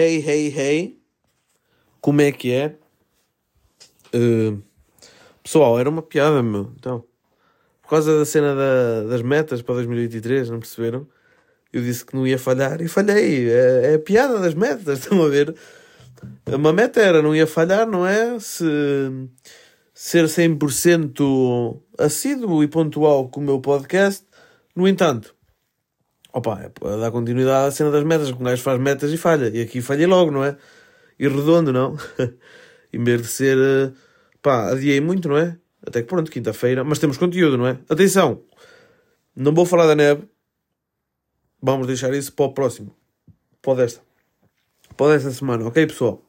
Hey, hey, hey. Como é que é? Uh, pessoal, era uma piada, meu. Então, por causa da cena da, das metas para 2023, não perceberam? Eu disse que não ia falhar e falhei. É, é a piada das metas, estão a ver? Uma meta era, não ia falhar, não é? Se ser 100% assíduo e pontual com o meu podcast. No entanto, opa, é dar continuidade à cena das metas, porque um gajo faz metas e falha. E aqui falhei logo, não é? E redondo, não? em vez de ser, eh, pá, adiei muito, não é? Até que pronto, quinta-feira, mas temos conteúdo, não é? Atenção, não vou falar da neve, vamos deixar isso para o próximo, para esta, para semana, ok pessoal?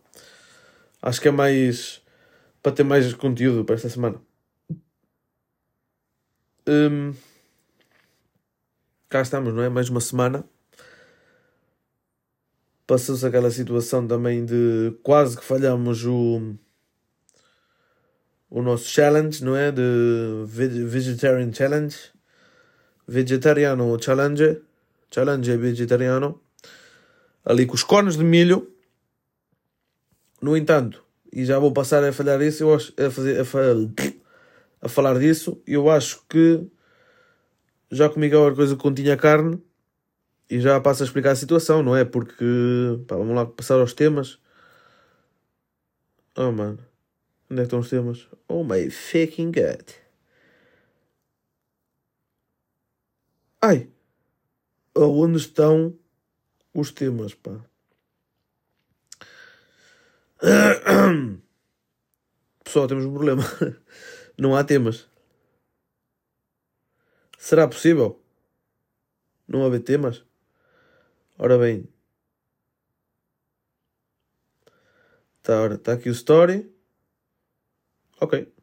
Acho que é mais para ter mais conteúdo para esta semana. Hum, cá estamos, não é? Mais uma semana. Passou-se aquela situação também de quase que falhamos o, o nosso challenge, não é? De Vegetarian Challenge. Vegetariano Challenge. Challenge vegetariano. Ali com os cones de milho. No entanto, e já vou passar a falhar isso, eu acho, a, fazer, a, a falar disso, eu acho que já comi qualquer coisa que continha carne e já passo a explicar a situação, não é? Porque, pá, vamos lá passar aos temas. Oh, mano. Onde é que estão os temas? Oh my fucking god. Ai! Onde estão os temas, pá? Pessoal, temos um problema. Não há temas. Será possível? Não haver temas? Ora bem. Está tá aqui o story. Ok.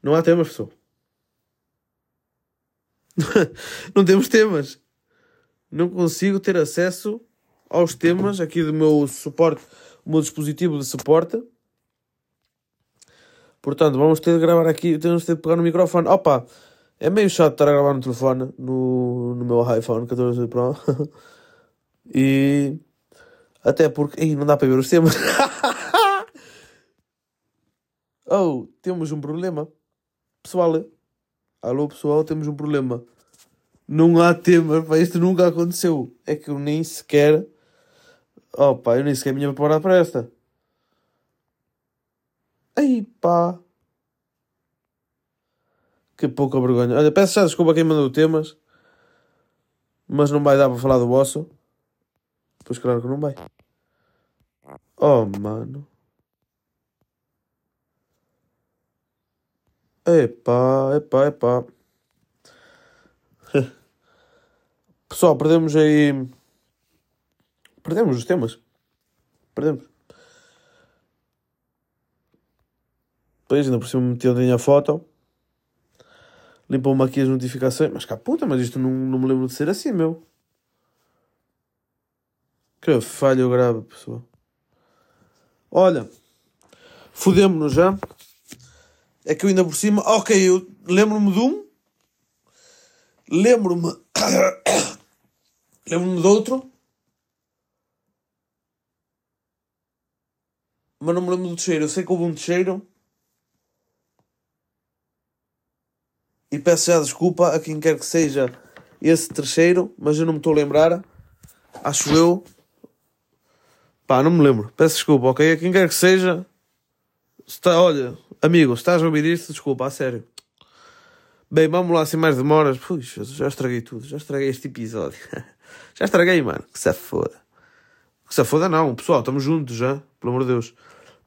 Não há temas, pessoal. não temos temas. Não consigo ter acesso aos temas aqui do meu suporte o meu dispositivo de suporte. Portanto, vamos ter de gravar aqui, temos de pegar no microfone. Opa, é meio chato estar a gravar no telefone, no, no meu iPhone 14 Pro. e até porque. Ih, não dá para ver os temas. oh, temos um problema. Pessoal, alô pessoal, temos um problema. Não há tema, para isto nunca aconteceu. É que eu nem sequer Oh pá, eu nem sequer me ia preparar para esta. Aí pá. Que pouca vergonha. Olha, peço já desculpa a quem mandou temas. Mas não vai dar para falar do vosso. Pois claro que não vai. Oh mano. Epá, epá, epá. Pessoal, perdemos aí Perdemos os temas. Perdemos. Depois ainda por cima meteu a foto. Limpou-me aqui as notificações. Mas cá puta, mas isto não, não me lembro de ser assim, meu. Que falho grave, pessoal. Olha, fudemos-nos já. É que eu ainda por cima. Ok, eu lembro-me de um. Lembro-me. lembro-me de outro. mas não me lembro do terceiro. Eu sei que houve um terceiro. E peço já desculpa a quem quer que seja esse terceiro, mas eu não me estou a lembrar. Acho eu. Pá, não me lembro. Peço desculpa, ok? A quem quer que seja. Está, olha, amigo, estás a ouvir isto? Desculpa, a sério. Bem, vamos lá sem mais demoras. Puxa, já estraguei tudo. Já estraguei este episódio. já estraguei, mano. Que se foda. Que se foda não. Pessoal, estamos juntos já. Pelo amor de Deus.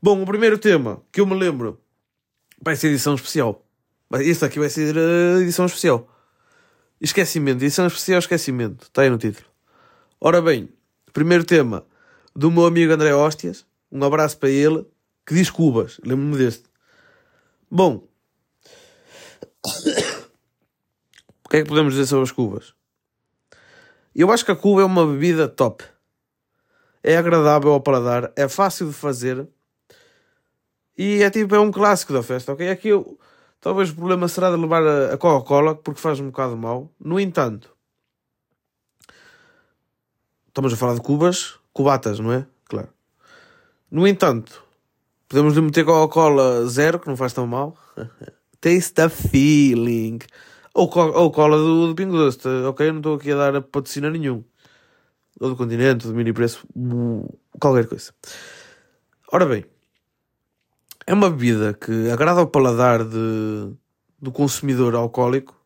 Bom, o primeiro tema que eu me lembro vai ser edição especial. Este aqui vai ser a edição especial. Esquecimento. Edição especial esquecimento. Está aí no título. Ora bem, primeiro tema do meu amigo André Hóstias. Um abraço para ele. Que diz Cubas. Lembro-me deste. Bom. o que é que podemos dizer sobre as cubas? Eu acho que a cuba é uma bebida top. É agradável ao paladar. É fácil de fazer e é tipo, é um clássico da festa, ok? Aqui eu, talvez o problema será de levar a, a Coca-Cola, porque faz um bocado mal. No entanto, estamos a falar de cubas, cubatas, não é? Claro. No entanto, podemos lhe meter Coca-Cola zero, que não faz tão mal. Taste the feeling. Ou, co ou cola do, do Pingo Doce, ok? Não estou aqui a dar patrocínio nenhum. Ou do continente, do mini preço, qualquer coisa. Ora bem, é uma bebida que agrada ao paladar de, do consumidor alcoólico.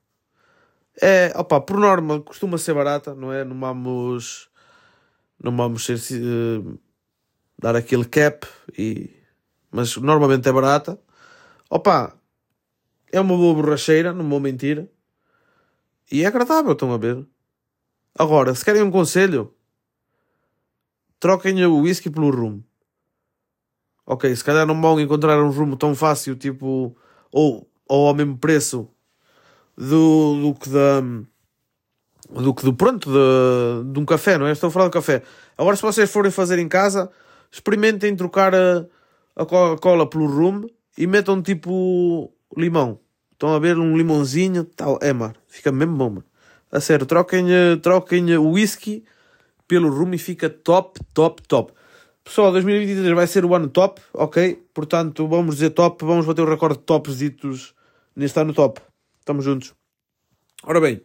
É, opa, por norma, costuma ser barata, não é? Não vamos, não vamos ser, uh, dar aquele cap, e, mas normalmente é barata. Opa, é uma boa borracheira, não vou mentir. E é agradável, estão a ver? Agora, se querem um conselho, troquem o whisky pelo rum. Ok, se calhar não vão encontrar um rumo tão fácil, tipo, ou, ou ao mesmo preço do, do que da. do que do pronto, de, de um café, não é? Estou a falar do café. Agora, se vocês forem fazer em casa, experimentem trocar a, a Coca-Cola pelo rum e metam tipo limão. Estão a ver um limãozinho, tal. É, mano, fica mesmo bom, mano. A sério, troquem, troquem o whisky pelo rum e fica top, top, top. Pessoal, 2023 vai ser o ano top, ok? Portanto, vamos dizer top, vamos bater o recorde de tops ditos neste ano top. Estamos juntos. Ora bem,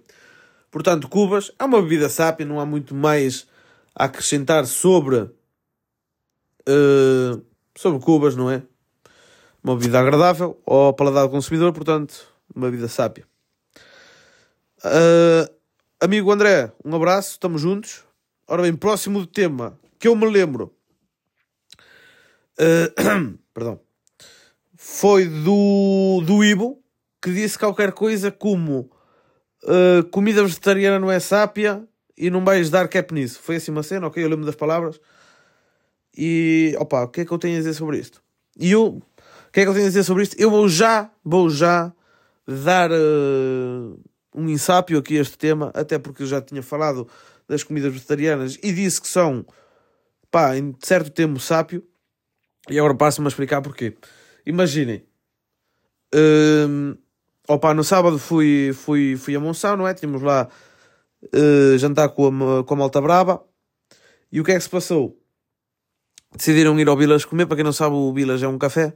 portanto, Cubas é uma bebida sápia, não há muito mais a acrescentar sobre, uh, sobre Cubas, não é? Uma bebida agradável ao paladar do consumidor, portanto, uma bebida sápia. Uh, amigo André, um abraço, estamos juntos. Ora bem, próximo tema que eu me lembro Uh, perdão. Foi do, do Ibo que disse qualquer coisa como uh, comida vegetariana não é sápia e não vais dar cap nisso. Foi assim uma cena, ok? Eu lembro das palavras. E opa, o que é que eu tenho a dizer sobre isto? E eu, o que é que eu tenho a dizer sobre isto? Eu vou já, vou já dar uh, um insápio aqui a este tema, até porque eu já tinha falado das comidas vegetarianas e disse que são, pá, em certo tempo sápio. E agora passo-me a explicar porquê. Imaginem. Um, opa, no sábado fui, fui, fui a Monção, não é? Tínhamos lá uh, jantar com a, com a Malta Brava. E o que é que se passou? Decidiram ir ao Vilas comer. Para quem não sabe, o Vilas é um café.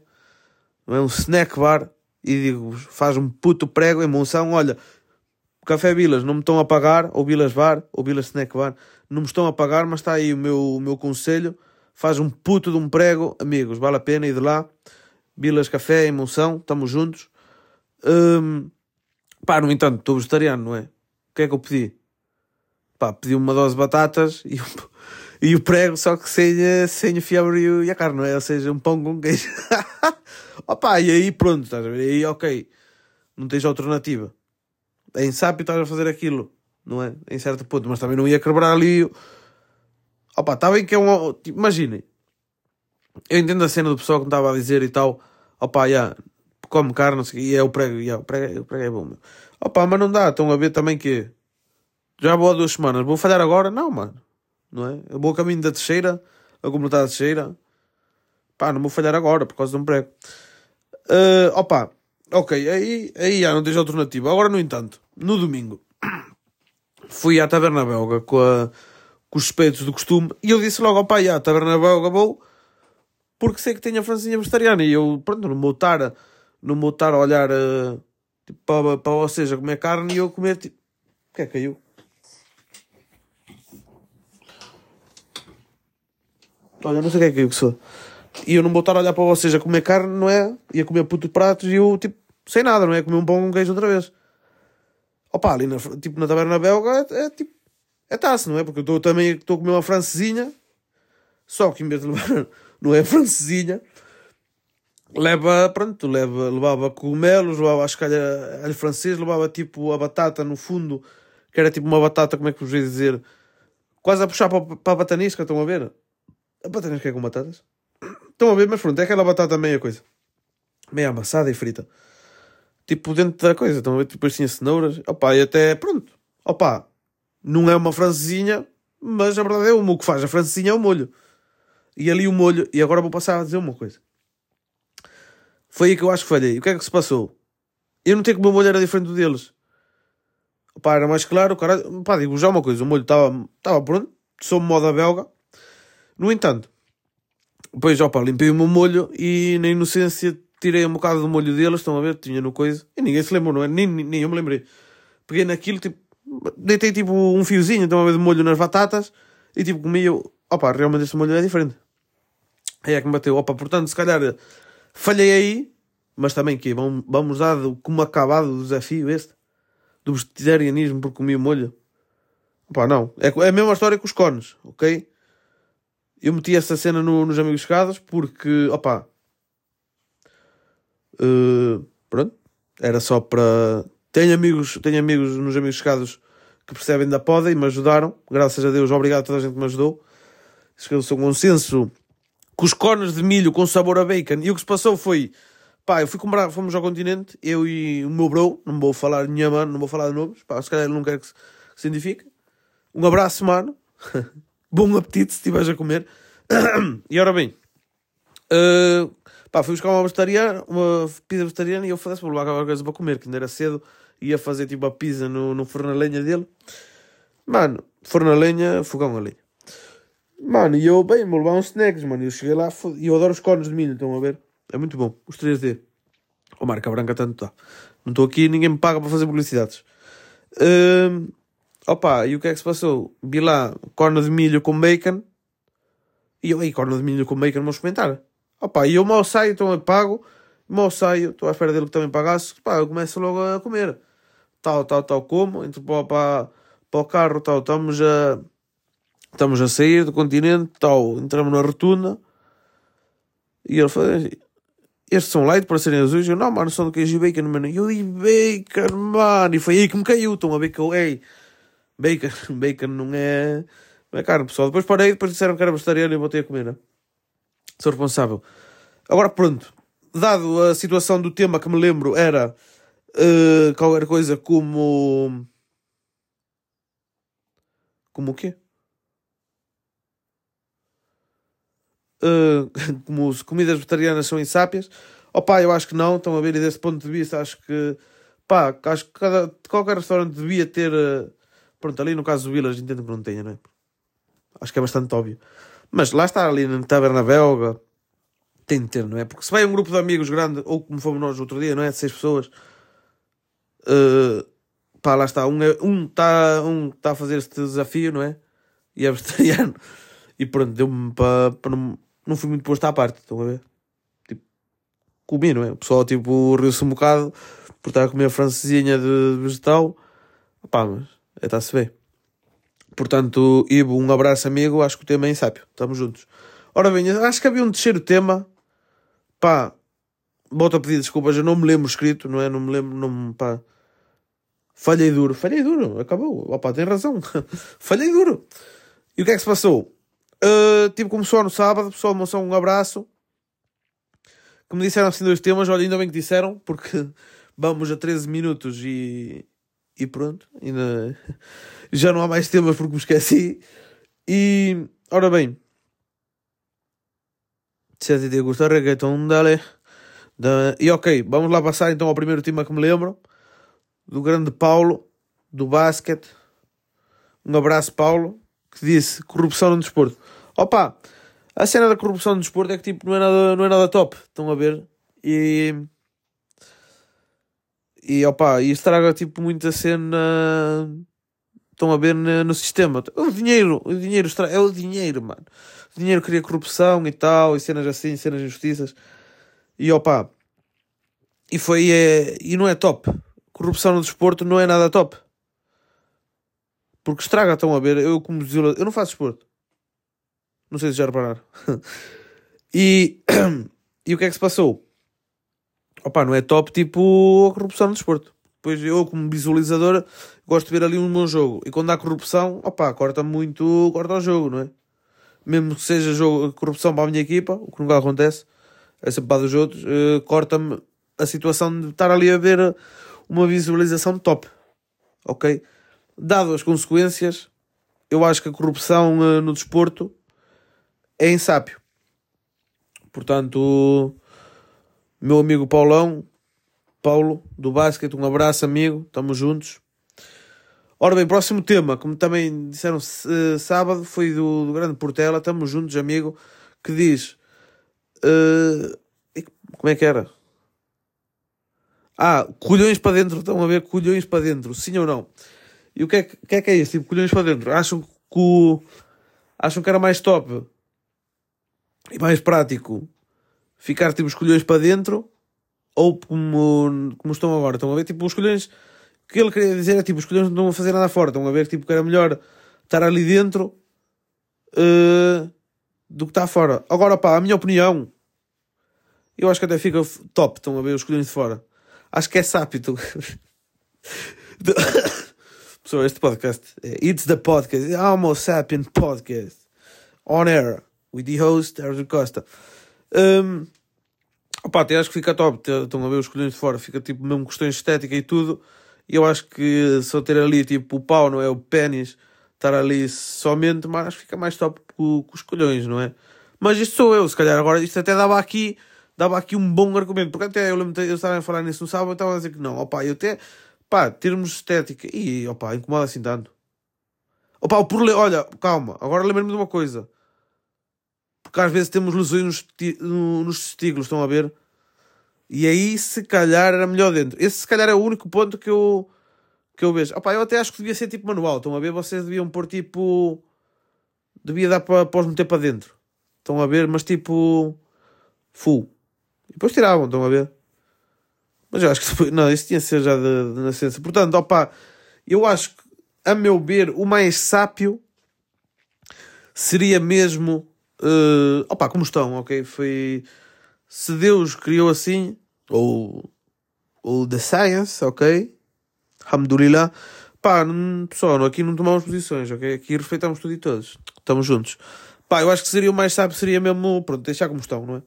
É um snack bar. E digo, faz um puto prego em Monção. Olha, Café Vilas não me estão a pagar. Ou Vilas Bar, ou Vilas Snack Bar. Não me estão a pagar, mas está aí o meu, o meu conselho faz um puto de um prego, amigos, vale a pena ir de lá. Vilas Café, em Monção, estamos juntos. Um, pá, no entanto, estou vegetariano, não é? O que é que eu pedi? Pá, pedi uma dose de batatas e, e o prego, só que sem, sem o fiambre e a carne, não é? Ou seja, um pão com queijo. Opa, e aí pronto, estás a ver? E aí, ok, não tens alternativa. Em sábio estás a fazer aquilo, não é? Em certo ponto, mas também não ia quebrar ali Opa, está bem que é um. Tipo, imaginem. Eu entendo a cena do pessoal que me estava a dizer e tal. Opa, já, come carne, não sei, e é o prego, yeah, o, prego, o prego é bom, meu. Opa, mas não dá, estão a ver também que já vou há duas semanas, vou falhar agora? Não, mano, não é? Eu vou a caminho da terceira, a comunidade terceira, pá, não vou falhar agora por causa de um prego. Uh, opa, ok, aí, aí já não tens alternativa. Agora, no entanto, no domingo, fui à taverna belga com a com os suspeitos do costume, e eu disse logo ao pai, ah, taberna belga vou, porque sei que tem a francinha vegetariana, e eu, pronto, não vou estar, não vou estar a olhar uh, tipo, para, para vocês a comer carne e eu comer, tipo, o que é que caiu? Olha, não sei o que é que que sou. E eu não vou estar a olhar para vocês a comer carne, não é? E a comer puto pratos e eu, tipo, sem nada, não é? Comer um pão com queijo outra vez. Opa, ali na, tipo, na taberna belga é, é tipo é taça, não é? Porque eu estou também estou a comer uma francesinha, só que em vez de levar, não é francesinha, leva, pronto, leva, levava cogumelos, levava acho que alho francês, levava tipo a batata no fundo, que era tipo uma batata, como é que vos ia dizer, quase a puxar para, para a batanisca, estão a ver? A batanisca é com batatas? Estão a ver, mas pronto, é aquela batata meia coisa, meia amassada e frita. Tipo, dentro da coisa, estão a ver? Tipo assim, cenouras, opá, e até, pronto, opá, não é uma francesinha, mas a verdade é o que faz a francesinha é o molho. E ali o molho, e agora vou passar a dizer uma coisa. Foi aí que eu acho que falhei. O que é que se passou? Eu não tenho que o meu molho era diferente do deles. Pá, era mais claro, cara. Pá, digo já uma coisa, o molho estava pronto, sou moda belga. No entanto, depois, opa, limpei o meu molho e na inocência tirei um bocado do molho deles, estão a ver? Tinha no coisa. E ninguém se lembrou, não é? Nem, nem eu me lembrei. Peguei naquilo, tipo, deitei tipo um fiozinho, de molho nas batatas e tipo comia. Opa, realmente este molho é diferente. Aí é que me bateu. Opa, portanto, se calhar falhei aí, mas também que vamos, vamos dar como acabado o desafio este do vegetarianismo porque comi o molho. Opa, não. É, é a mesma história com os cones, ok? Eu meti essa cena no, nos Amigos Chegados porque, opa, uh, pronto, era só para. Tenho amigos, tenho amigos nos Amigos Chegados que percebem da poda e me ajudaram. Graças a Deus, obrigado a toda a gente que me ajudou. Chegou-se a um consenso com os cornes de milho com sabor a bacon. E o que se passou foi, pá, eu fui comprar, fomos ao continente, eu e o meu bro, não vou falar minha mano, não vou falar de nomes, pá, se calhar não quer que se, que se identifique. Um abraço, mano. Bom apetite se estiveres a comer. e ora bem, uh, pá, fui buscar uma vegetariana, uma pizza vegetariana e eu falei, vou levar alguma coisa para comer, que ainda era cedo, ia fazer tipo a pizza no, no forno a lenha dele. Mano, forno a lenha, fogão a lenha. Mano, e eu, bem, vou levar uns snacks, mano. Eu cheguei lá e eu adoro os cornos de milho, estão a ver? É muito bom. Os 3D. O marca branca tanto tá. Não estou aqui, ninguém me paga para fazer publicidades. Uh, opa, e o que é que se passou? Vi lá corno de milho com bacon. E eu, aí, corno de milho com bacon, vou experimentar. Opa, e eu mal saio, então eu pago. Mal saio, estou à espera dele que também pagasse. Pá, eu começo logo a comer. Tal, tal, tal, como. Entro para, para, para o carro, tal, estamos a Estamos a sair do continente, tal, entramos na rotunda e ele falou: Estes são light para serem azuis? Eu não, mano, são do queijo e bacon, mano. E eu disse bacon, mano. E foi aí que me caiu. Estão a ver que eu, ei, bacon, bacon não é, não é carne, pessoal. Depois parei, depois disseram que era vegetariano e voltei a comer, né? Sou responsável. Agora, pronto. Dado a situação do tema que me lembro era uh, qualquer coisa como. Como o quê? uh, como comidas vegetarianas são insápias. Opá, eu acho que não, estão a ver, e desse ponto de vista acho que, pá, acho que cada, qualquer restaurante devia ter, uh, pronto, ali no caso do Village entendo que não tenha, não é? Acho que é bastante óbvio. Mas lá está, ali na taberna belga, tem de ter, não é? Porque se vai um grupo de amigos grande, ou como fomos nós outro dia, não é? De seis pessoas, uh, pá, lá está, um está um tá, um tá a fazer este desafio, não é? E é vegetariano. E pronto, deu-me para, não não fui muito posto à parte, estão a ver? Tipo, comi, não é? O pessoal, tipo, riu-se um bocado por estar a comer francesinha de vegetal. Pá, mas está-se bem. Portanto, Ivo, um abraço amigo, acho que o tema é insápio. Estamos juntos. Ora bem, acho que havia um terceiro tema. Pá, volto a pedir desculpas, eu não me lembro escrito, não é? Não me lembro, não pá. Falhei duro, falhei duro, acabou. Opa, tem razão. falhei duro. E o que é que se passou? Uh, tipo, começou no sábado, pessoal, moção, um abraço. Que me disseram assim dois temas, olha, ainda bem que disseram, porque vamos a 13 minutos e, e pronto, ainda já não há mais temas porque me esqueci. E, ora bem, se a ti te gusta reggaeton, dale. E ok, vamos lá passar então ao primeiro tema que me lembro, do grande Paulo, do basquete. Um abraço, Paulo, que disse corrupção no desporto. Opa, a cena da corrupção no desporto é que tipo, não, é nada, não é nada top. Estão a ver? E. E opa, e estraga tipo muita cena. Estão a ver no, sistema. O dinheiro, o dinheiro estraga, é o dinheiro, mano. O dinheiro cria corrupção e tal, e cenas assim, cenas de injustiças. E opa, e foi, é, e não é top. Corrupção no desporto não é nada top. Porque estraga, estão a ver. Eu, como eu não faço desporto. Não sei se já repararam. e, e o que é que se passou? Opa, não é top tipo a corrupção no desporto. Pois eu, como visualizador, gosto de ver ali um bom jogo. E quando há corrupção, opa, corta muito, corta o jogo, não é? Mesmo que seja jogo, corrupção para a minha equipa, o que nunca acontece, é sempre para dos outros, uh, corta-me a situação de estar ali a ver uma visualização top. Ok? Dado as consequências, eu acho que a corrupção uh, no desporto é em sápio. Portanto, meu amigo Paulão, Paulo, do basquete, um abraço, amigo, estamos juntos. Ora bem, próximo tema, como também disseram sábado, foi do, do grande Portela, estamos juntos, amigo, que diz Uh, como é que era? Ah, colhões para dentro. Estão a ver colhões para dentro, sim ou não? E o que é que, que, é, que é isso? Tipo, colhões para dentro. Acham que, acham que era mais top e mais prático ficar tipo os colhões para dentro ou como, como estão agora? Estão a ver? Tipo, os colhões. O que ele queria dizer é tipo, os colhões não estão a fazer nada fora. Estão a ver? Tipo, que era melhor estar ali dentro uh, do que estar fora. Agora, pá, a minha opinião, eu acho que até fica top. Estão a ver os colhões de fora. Acho que é sápito. Pessoal, este podcast é It's the Podcast, Homo Sapien Podcast, on air, with the host, Arthur Costa. Um, opa, até acho que fica top. Estão a ver os colhões de fora, fica tipo mesmo questões estética e tudo. E eu acho que só ter ali tipo o pau, não é? O pênis, estar ali somente, mas acho que fica mais top com, com os colhões, não é? Mas isto sou eu, se calhar agora isto até dava aqui dava aqui um bom argumento, porque até eu lembro estava a falar nisso no sábado, eu estava a dizer que não, opá, eu até, pá, termos estética, e opá, incomoda assim tanto. Opá, o problema, olha, calma, agora lembro-me de uma coisa, porque às vezes temos lesões nos, nos testículos, estão a ver? E aí, se calhar, era melhor dentro. Esse, se calhar, é o único ponto que eu, que eu vejo. Opá, eu até acho que devia ser tipo manual, estão a ver? Vocês deviam pôr tipo. Devia dar para, para os meter para dentro. Estão a ver? Mas tipo. Full. E depois tiravam, estão a ver? Mas eu acho que depois, não, isso tinha de ser já de, de nascença. Portanto, opá, eu acho que, a meu ver, o mais sápio seria mesmo. Uh, opá, como estão, ok? Foi. Se Deus criou assim, ou. ou The Science, ok? Alhamdulillah. Pá, pessoal, aqui não tomamos posições, ok? Aqui respeitamos tudo e todos. Estamos juntos. Pá, eu acho que seria o mais sábio, seria mesmo, pronto, deixar como estão, não é?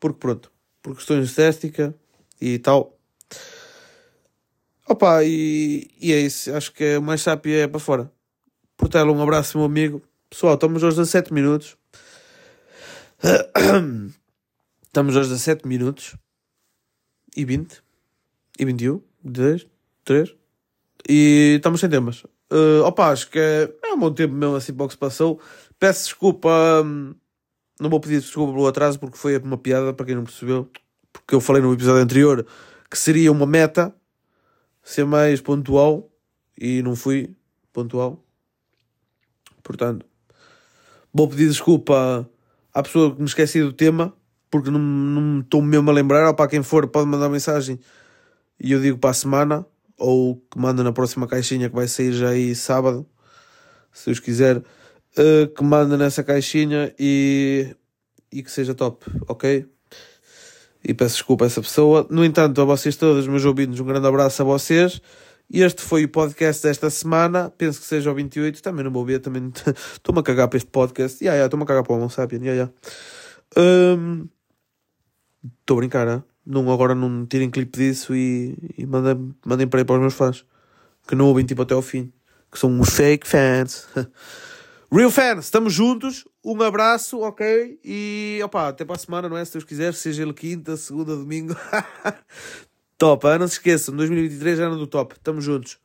Porque pronto, por questões de estética e tal. Opa, e, e é isso. Acho que é o mais sábio é para fora. Portela, um abraço, meu amigo. Pessoal, estamos aos 17 minutos. Estamos aos 17 minutos. E 20. E 21. 10. 3. E estamos sem temas. Uh, opa, acho que é, é um bom tempo mesmo assim para o que se passou. Peço desculpa. Um, não vou pedir desculpa pelo atraso porque foi uma piada para quem não percebeu. Porque eu falei no episódio anterior que seria uma meta ser mais pontual e não fui pontual. Portanto, vou pedir desculpa à pessoa que me esqueci do tema porque não, não estou mesmo a lembrar. Ou para quem for, pode mandar mensagem e eu digo para a semana ou que manda na próxima caixinha que vai sair já aí sábado, se Deus quiser uh, que manda nessa caixinha e, e que seja top, ok? E peço desculpa a essa pessoa. No entanto, a vocês todos, meus ouvintes, um grande abraço a vocês. Este foi o podcast desta semana. Penso que seja o 28. Também não vou ver. Também estou-me a cagar para este podcast. Yeah, yeah, estou-me a cagar para o Sapien. Yeah, yeah. Um, estou a brincar, não, agora não tirem clipe disso e, e mandem, mandem para aí para os meus fãs que não ouvem tipo até ao fim, que são uns fake fans. Real fans, estamos juntos. Um abraço, ok? E opa, até para a semana, não é? Se Deus quiser, seja ele quinta, segunda, domingo. top, ah, não se esqueçam, 2023 é ano do top. Estamos juntos.